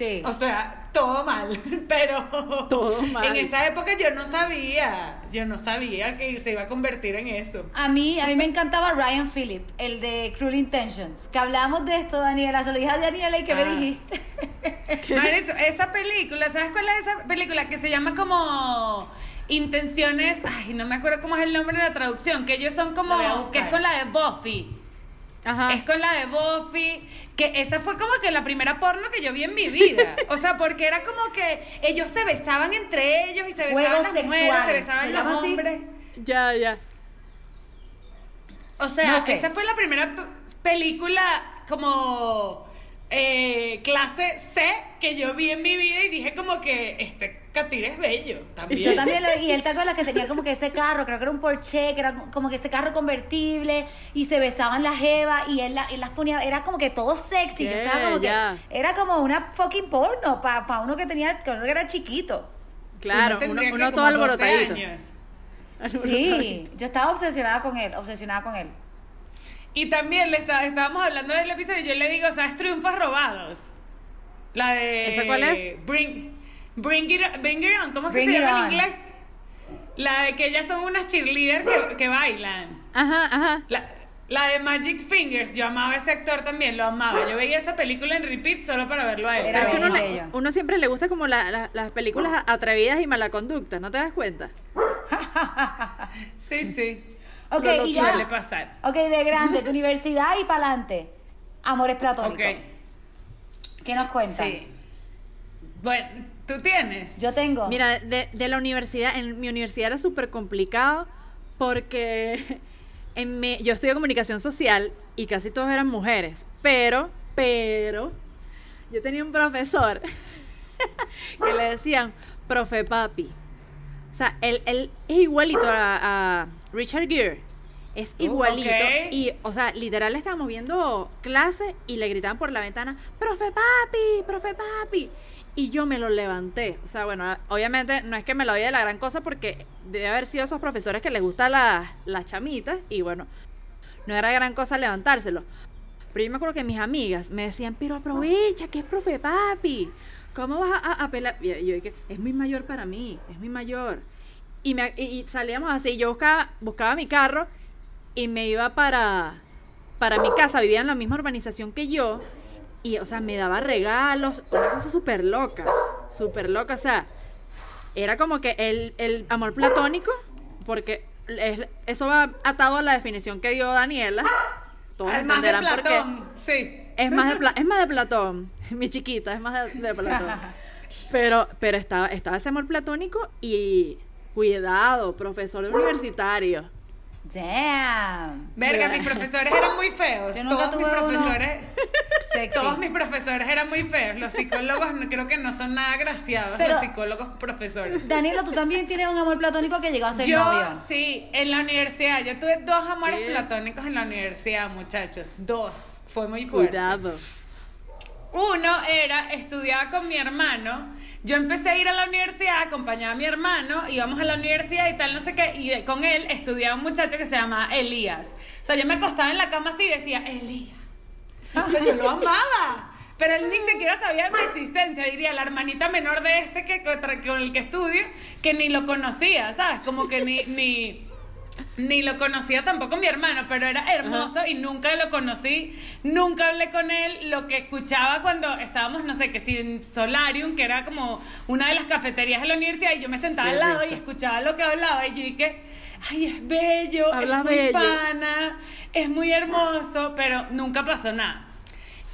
Sí. O sea, todo mal, pero Todo mal. en esa época yo no sabía, yo no sabía que se iba a convertir en eso. A mí, a mí me encantaba Ryan Phillip, el de Cruel Intentions. Que hablamos de esto, Daniela. Se lo dije a Daniela y que me Ah. dijiste. Esa película, ¿sabes cuál es esa película? Que se llama como Intenciones, ay, no me acuerdo cómo es el nombre de la traducción, que ellos son como, que es con la de Buffy. Ajá. Es con la de Buffy, que esa fue como que la primera porno que yo vi en mi vida. O sea, porque era como que ellos se besaban entre ellos y se besaban Juegos las mujeres, se sexuales, besaban ¿se los así? hombres. Ya, ya. O sea, No sé. esa fue la primera película como eh, clase C que yo vi en mi vida y dije como que este Katir es bello también. Yo también lo y él te acuerdas que tenía como que ese carro, creo que era un Porsche, que era como que ese carro convertible y se besaban las jevas y él, la- él las ponía, era como que todo sexy. Yo estaba como Yeah, que era como una fucking porno para uno que tenía, que uno que era chiquito. Claro, uno, uno como todo 12 alborotadito. años. Sí, yo estaba obsesionada con él, obsesionada con él. Y también le está- estábamos hablando del episodio y yo le digo, ¿sabes? Triunfos robados. La de... ¿Esa cuál es? Bring, bring, it, bring It On. ¿Cómo Bring se llama On. en inglés? La de que ellas son unas cheerleaders que, que bailan. Ajá, ajá. La, la de Magic Fingers, yo amaba ese actor también, lo amaba. Yo veía esa película en repeat solo para verlo a él. Era Pero es que uno, le- uno siempre le gusta como la- la- las películas atrevidas y mala conducta, ¿no te das cuenta? Sí, sí. Ok, y ya. pasar. Ok, de grande, de universidad y para adelante. Amores platónicos. Ok, ¿Qué nos cuentan? sí. Bueno, ¿tú tienes? Yo tengo. Mira, de, de la universidad, en mi universidad era súper complicado porque en mi- yo estudié comunicación social y casi todos eran mujeres, pero, pero, yo tenía un profesor que le decían, profe papi. O sea, él, él es igualito a, a Richard Gere. Es Uh, igualito. ok. Y, o sea, literal estábamos viendo clase y le gritaban por la ventana, profe papi, profe papi. Y yo me lo levanté. O sea, bueno, obviamente no es que me lo oye de la gran cosa porque debe haber sido esos profesores que les gustan las, las chamitas y bueno, no era gran cosa levantárselo. Pero yo me acuerdo que mis amigas me decían, pero aprovecha, que es profe papi. ¿Cómo vas a, a pelar? Y yo dije, es muy mayor para mí, es muy mayor. Y, me, y, y salíamos así, yo buscaba, buscaba mi carro y me iba para, para mi casa, vivía en la misma urbanización que yo. Y, o sea, me daba regalos, una cosa súper loca, súper loca. O sea, era como que el, el amor platónico, porque es- eso va atado a la definición que dio Daniela. Todos de entenderán por qué. Sí. Es más de, Pla- es más de Platón, mi chiquita, es más de, de Platón. Pero, pero estaba, estaba ese amor platónico y cuidado, profesor universitario. Damn. Verga, mis profesores eran muy feos. Yo nunca Todos mis tuve profesores... Sexy. Todos mis profesores eran muy feos. Los psicólogos no, creo que no son nada graciados, Pero- los psicólogos profesores. Daniela, tú también tienes un amor platónico que llegó a ser Yo, novio. sí, en la universidad. Yo tuve dos amores ¿Qué? platónicos en la universidad, muchachos. Dos. Fue muy fuerte. Cuidado. Uno era, estudiaba con mi hermano. Yo empecé a ir a la universidad, acompañaba a mi hermano, íbamos a la universidad y tal, no sé qué, y con él estudiaba un muchacho que se llamaba Elías. O sea, yo me acostaba en la cama así y decía, Elías. O sea, yo lo amaba. pero él ni siquiera sabía de mi existencia, diría la hermanita menor de este que con el que estudio, que ni lo conocía, ¿sabes? Como que ni, ni, ni lo conocía tampoco mi hermano, pero era hermoso y nunca lo conocí, nunca hablé con él. Lo que escuchaba cuando estábamos, no sé, que si en Solarium, que era como una de las cafeterías de la universidad, y yo me sentaba al lado y escuchaba lo que hablaba, y yo dije, ay, es bello, es muy pana, es muy hermoso, pero nunca pasó nada.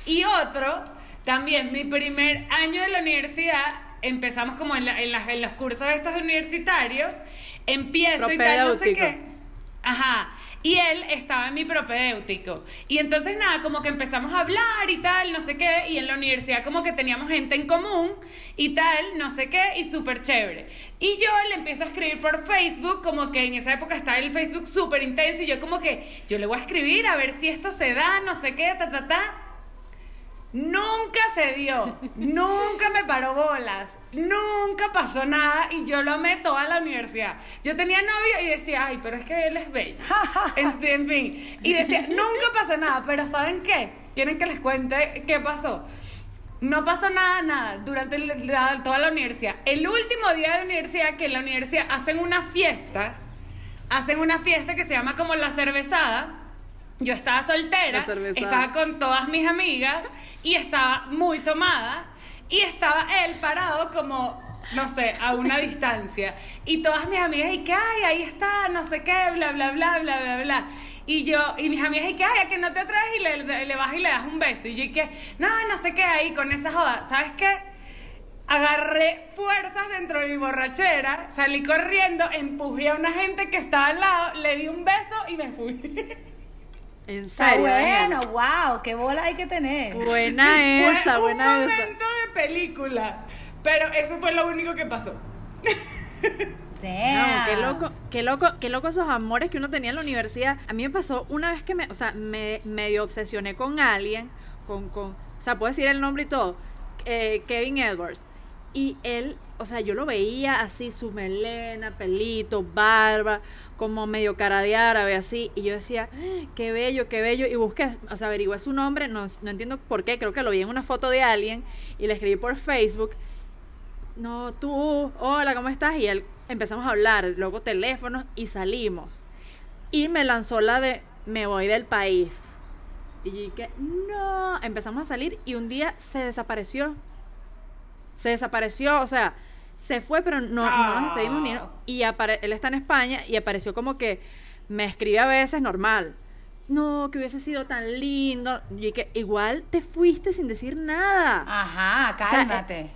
Y otro también, mi primer año de la universidad, empezamos como en, en, los cursos estos universitarios, empiezo y tal, no sé qué. Ajá. Y él estaba en mi propedéutico. Y entonces nada, como que empezamos a hablar y tal, no sé qué. Y en la universidad como que teníamos gente en común y tal, no sé qué, y súper chévere. Y yo le empiezo a escribir por Facebook, como que en esa época estaba el Facebook súper intenso. Y yo como que, yo le voy a escribir a ver si esto se da, no sé qué, ta, ta, ta. Nunca se dio, nunca me paró bolas, nunca pasó nada y yo lo amé toda la universidad. Yo tenía novio y decía, ay, pero es que él es bello. en, fin, y decía, nunca pasó nada, pero ¿saben qué? ¿Quieren que les cuente qué pasó? No pasó nada, nada, durante toda la universidad. El último día de universidad, que en la universidad hacen una fiesta, hacen una fiesta que se llama como la cervezada. Yo estaba soltera, estaba con todas mis amigas y estaba muy tomada y estaba él parado como, no sé, a una distancia. Y todas mis amigas, y que, ay, ahí está, no sé qué, bla, bla, bla, bla, bla, bla. Y yo, y mis amigas, y que, ay, a que no te atraes y le, le vas y le das un beso. Y yo, y que, no, no sé qué, ahí con esa joda. ¿Sabes qué? Agarré fuerzas dentro de mi borrachera, salí corriendo, empujé a una gente que estaba al lado, le di un beso y me fui. En serio. bueno, wow, qué bola hay que tener. Buena esa, fue buena un momento de película, pero eso fue lo único que pasó. qué loco, qué loco, qué loco esos amores que uno tenía en la universidad. A mí me pasó una vez que me, o sea, me medio obsesioné con alguien, con, con, o sea, puedo decir el nombre y todo, eh, Kevin Edwards. Y él, o sea, yo lo veía así, su melena, pelito, barba, como medio cara de árabe, así, y yo decía, qué bello, qué bello, y busqué, o sea, averigué su nombre, no, no entiendo por qué, creo que lo vi en una foto de alguien, y le escribí por Facebook, no, tú, hola, ¿cómo estás? Y empezamos a hablar, luego teléfonos, y salimos. Y me lanzó la de, me voy del país. Y dije, no, empezamos a salir y un día se desapareció. Se desapareció, o sea, se fue, pero no, no nos despedimos ni. Ah. Y él está en España y apareció como que me escribe a veces normal. No, que hubiese sido tan lindo. Y que igual te fuiste sin decir nada. Ajá, cálmate.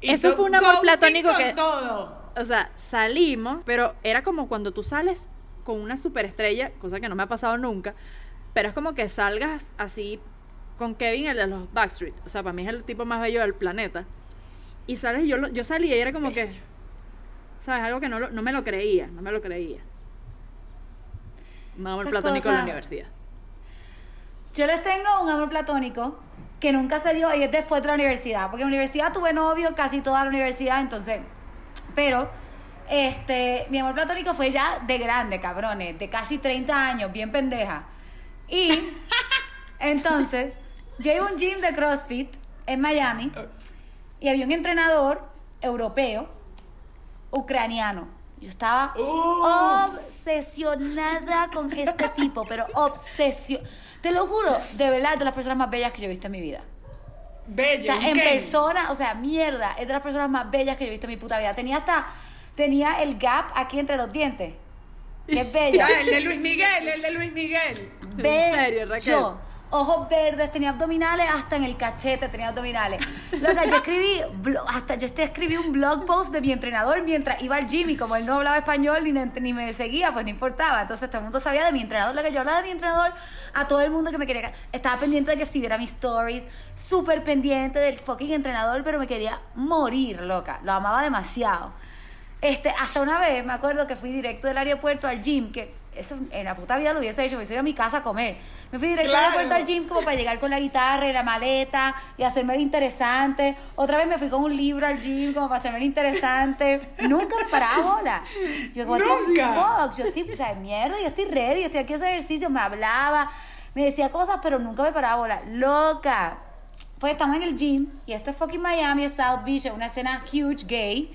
eso fue un amor platónico que. Todo. O sea, salimos, pero era como cuando tú sales con una superestrella, cosa que no me ha pasado nunca. Pero es como que salgas así con Kevin, el de los Backstreet. O sea, para mí es el tipo más bello del planeta. Y sabes, yo, yo salí y era como que, ¿sabes? Algo que no, no me lo creía, no me lo creía. Un amor platónico en la universidad. Yo les tengo un amor platónico que nunca se dio y es después de la universidad. Porque en la universidad tuve novio casi toda la universidad, entonces. Pero, este, mi amor platónico fue ya de grande, cabrones, de casi 30 años, bien pendeja. Y entonces, yo iba a un gym de CrossFit en Miami y había un entrenador europeo, ucraniano. Yo estaba uh. obsesionada con este tipo, pero obsesión. Te lo juro, de verdad, es de las personas más bellas que yo he visto en mi vida. Bella. O sea, en persona, o sea, mierda, es de las personas más bellas que yo he visto en mi puta vida. Tenía hasta, tenía el gap aquí entre los dientes. Qué bella. el de Luis Miguel, el de Luis Miguel. ¿En serio, Raquel? Ojos verdes, tenía abdominales, hasta en el cachete tenía abdominales. Loca, yo escribí, hasta yo este, escribí un blog post de mi entrenador mientras iba al gym y como él no hablaba español ni, me seguía, pues no importaba. Entonces todo el mundo sabía de mi entrenador. Lo que yo hablaba de mi entrenador a todo el mundo que me quería. Estaba pendiente de que si viera mis stories, súper pendiente del fucking entrenador, pero me quería morir, loca. Lo amaba demasiado. Este, hasta una vez me acuerdo que fui directo del aeropuerto al gym, que eso en la puta vida lo hubiese hecho, me hubiese ido a mi casa a comer. Me fui directo a al gym como para llegar con la guitarra y la maleta y hacerme el interesante. Otra vez me fui con un libro al gym como para hacerme el interesante. Nunca me paraba bola. Yo como, Nunca. Yo estoy, o sea, mierda, yo estoy ready, yo estoy aquí haciendo ejercicio, me hablaba, me decía cosas, pero nunca me paraba bola. Loca. pues estamos en el gym y esto es fucking Miami, es South Beach, es una escena huge gay.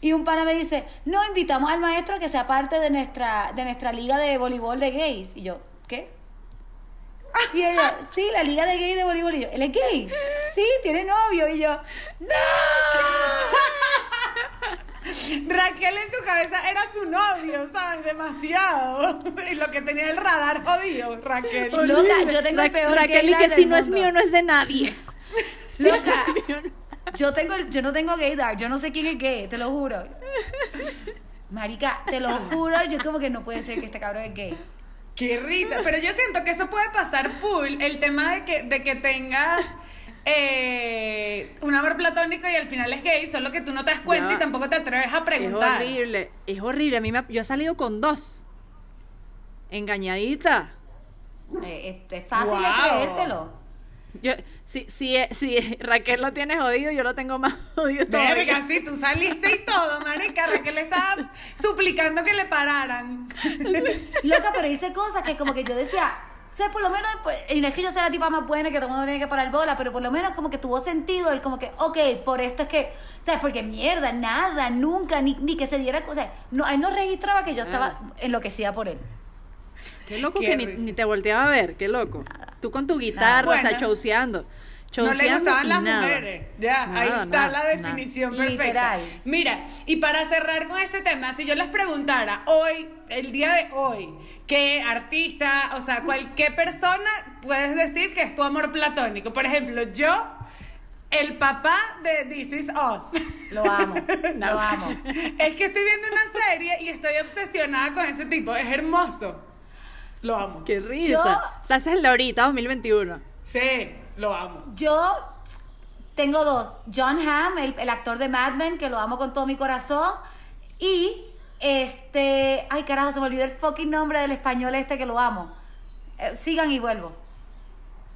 Y un pana me dice, no, invitamos al maestro a que sea parte de nuestra, de nuestra liga de voleibol de gays. Y yo, ¿qué? Y ella, sí, la liga de gays de voleibol. Y yo, ¿él es gay? Sí, tiene novio. Y yo, Raquel en su cabeza era su novio, ¿sabes? Demasiado. Y lo que tenía el radar jodido, Raquel. loca, yo tengo el peor Raquel, y que si no es mío, no es de nadie. Loca, yo tengo el- yo no tengo gaydar, yo no sé quién es gay, te lo juro. Marica, te lo juro, yo como que no puede ser que este cabrón es gay. Qué risa. Pero yo siento que eso puede pasar full. El tema de que, de que tengas eh, un amor platónico y al final es gay, solo que tú no te das cuenta y tampoco te atreves a Es preguntar. horrible, es horrible. A mí me, ha- yo he salido con dos. Engañadita. Eh, es, es fácil de Guau. creértelo. Yo, si, si, si Raquel lo tiene jodido, yo lo tengo más jodido todavía. Verga, sí, tú saliste y todo, marica. Raquel estaba suplicando que le pararan. Loca, pero hice cosas que como que yo decía, o sea, por lo menos, pues, y no es que yo sea la tipa más buena que todo el mundo tiene que parar bola, pero por lo menos como que tuvo sentido el como que, ok, por esto es que, o sea, porque mierda, nada, nunca, ni, ni que se diera, o sea, no, él no registraba que yo estaba enloquecida por él. Qué loco Qué que ni, ni te volteaba a ver, qué loco. Tú con tu guitarra, o sea, Bueno. chauceando. No le Chauceando gustaban y las nada. mujeres. Ya, ahí está nada, la nada. definición perfecta. Literal. Mira, y para cerrar con este tema, si yo les preguntara hoy, el día de hoy, qué artista, o sea, cualquier persona puedes decir que es tu amor platónico. Por ejemplo, yo, el papá de This Is Us. Lo amo, lo amo. Es que estoy viendo una serie y estoy obsesionada con ese tipo. Es hermoso. Lo amo. Qué risa. Yo- O sea, ese es el de ahorita, 2021. Sí, lo amo. Yo tengo dos. John Hamm, el, el actor de Mad Men, que lo amo con todo mi corazón. Y este. Ay, carajo, se me olvidó el fucking nombre del español este que lo amo. Eh, sigan y vuelvo.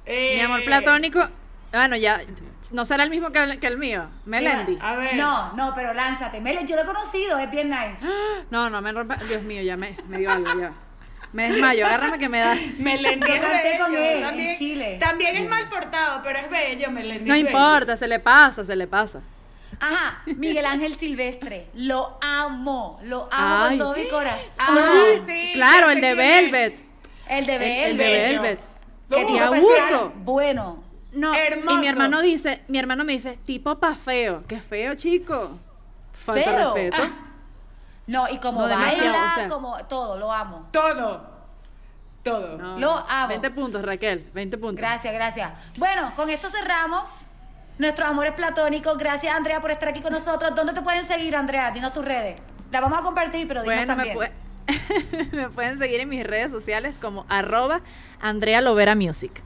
Mi amor Eh, platónico, bueno, ya, no será el mismo que el, que el mío. Melendi. A ver. No, no, pero lánzate. Mele, yo lo he conocido, es bien nice. No, no me rompa. Dios mío, ya me, me dio algo, ya. Me desmayo, agárrame que me da. Melendi es bello. con él en también, Chile. También es mal portado, pero es bello, Melendi. No es bello. importa, se le pasa, se le pasa. Ajá, Miguel Ángel Silvestre. Lo amo, lo amo Ay. con todo mi corazón. Ah, sí, claro, ya el de. Velvet. El de El, Velvet. el de. Velvet. Que Uh, ¡Qué tipo abuso! Bueno. No, y Hermoso. mi hermano dice, mi hermano me dice, tipo pa feo. Qué feo, chico. Falta Feo. respeto. Ah. No, y como No, demasiado, baila, o sea. como todo, lo amo. Todo. Todo. No, Lo amo. 20 puntos, Raquel, 20 puntos. Gracias, gracias. Bueno, con esto cerramos nuestros amores platónicos. Gracias, Andrea, por estar aquí con nosotros. ¿Dónde te pueden seguir, Andrea? Dinos tus redes. La vamos a compartir, pero dinos Bueno, me, también. me pueden seguir en mis redes sociales como arroba Andrea Lovera Music.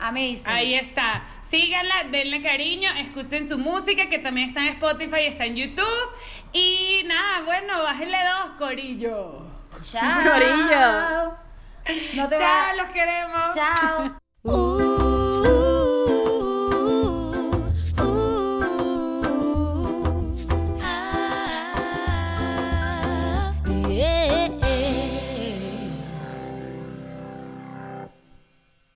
Amazing. Ahí está. Síganla, denle cariño, escuchen su música que también está en Spotify y está en YouTube. Y nada, bueno, bájenle dos, Corillo. Chao. Corillo. No te Chao, los queremos. Chao.